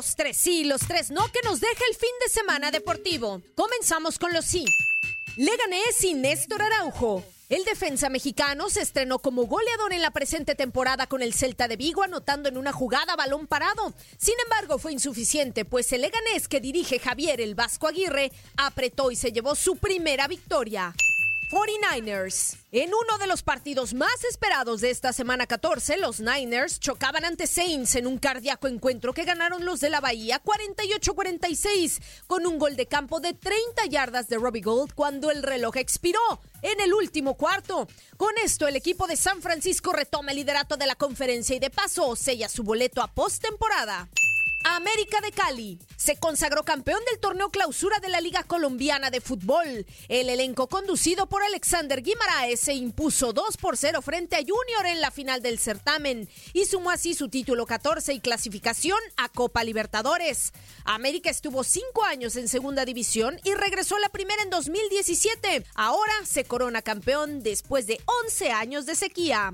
Los tres sí, los tres no que nos deja el fin de semana deportivo. Comenzamos con los sí. Leganés y Néstor Araujo. El defensa mexicano se estrenó como goleador en la presente temporada con el Celta de Vigo, anotando en una jugada balón parado. Sin embargo, fue insuficiente, pues el leganés que dirige Javier el Vasco Aguirre apretó y se llevó su primera victoria. 49ers. En uno de los partidos más esperados de esta semana 14, los Niners chocaban ante Saints en un cardíaco encuentro que ganaron los de la Bahía 48-46 con un gol de campo de 30 yardas de Robbie Gold cuando el reloj expiró en el último cuarto. Con esto, el equipo de San Francisco retoma el liderato de la conferencia y de paso sella su boleto a postemporada. América de Cali se consagró campeón del torneo clausura de la Liga Colombiana de Fútbol. El elenco conducido por Alexander Guimaraes se impuso 2 por 0 frente a Junior en la final del certamen y sumó así su título 14 y clasificación a Copa Libertadores. América estuvo cinco años en segunda división y regresó a la primera en 2017. Ahora se corona campeón después de 11 años de sequía.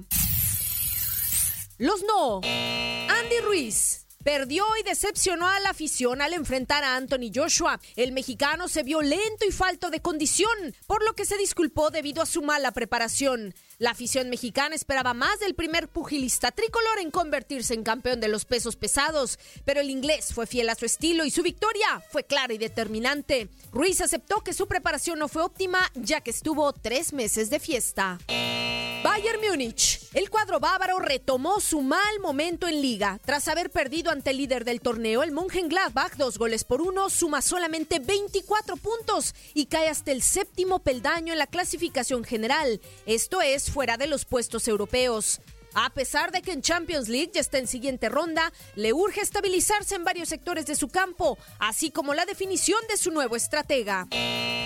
Los no. Andy Ruiz perdió y decepcionó a la afición al enfrentar a Anthony Joshua. El mexicano se vio lento y falto de condición, por lo que se disculpó debido a su mala preparación. La afición mexicana esperaba más del primer pugilista tricolor en convertirse en campeón de los pesos pesados, pero el inglés fue fiel a su estilo y su victoria fue clara y determinante. Ruiz aceptó que su preparación no fue óptima ya que estuvo tres meses de fiesta. Bayern Múnich. El cuadro bávaro retomó su mal momento en liga. Tras haber perdido ante el líder del torneo, el Mönchengladbach, dos goles por uno, suma solamente 24 puntos y cae hasta el séptimo peldaño en la clasificación general, esto es, fuera de los puestos europeos. A pesar de que en Champions League ya está en siguiente ronda, le urge estabilizarse en varios sectores de su campo, así como la definición de su nuevo estratega.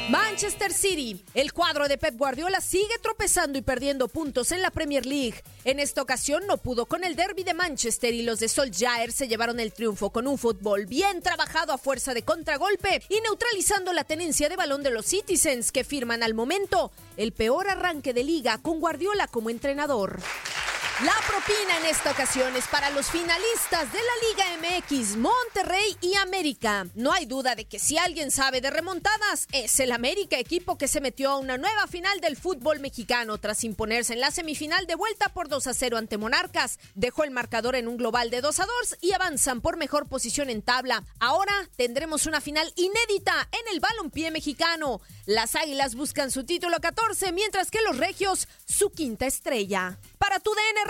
Manchester City. El cuadro de Pep Guardiola sigue tropezando y perdiendo puntos en la Premier League. En esta ocasión no pudo con el derby de Manchester y los de Solskjaer se llevaron el triunfo con un fútbol bien trabajado a fuerza de contragolpe y neutralizando la tenencia de balón de los Citizens que firman al momento el peor arranque de liga con Guardiola como entrenador. La propina en esta ocasión es para los finalistas de la Liga MX, Monterrey y América. No hay duda de que si alguien sabe de remontadas, es el América, equipo que se metió a una nueva final del fútbol mexicano tras imponerse en la semifinal de vuelta por 2 a 0 ante Monarcas. Dejó el marcador en un global de 2 a 2 y avanzan por mejor posición en tabla. Ahora tendremos una final inédita en el balompié mexicano. Las Águilas buscan su título 14, mientras que los Regios su quinta estrella. Para tu DN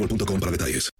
boostmobile.com para detalles.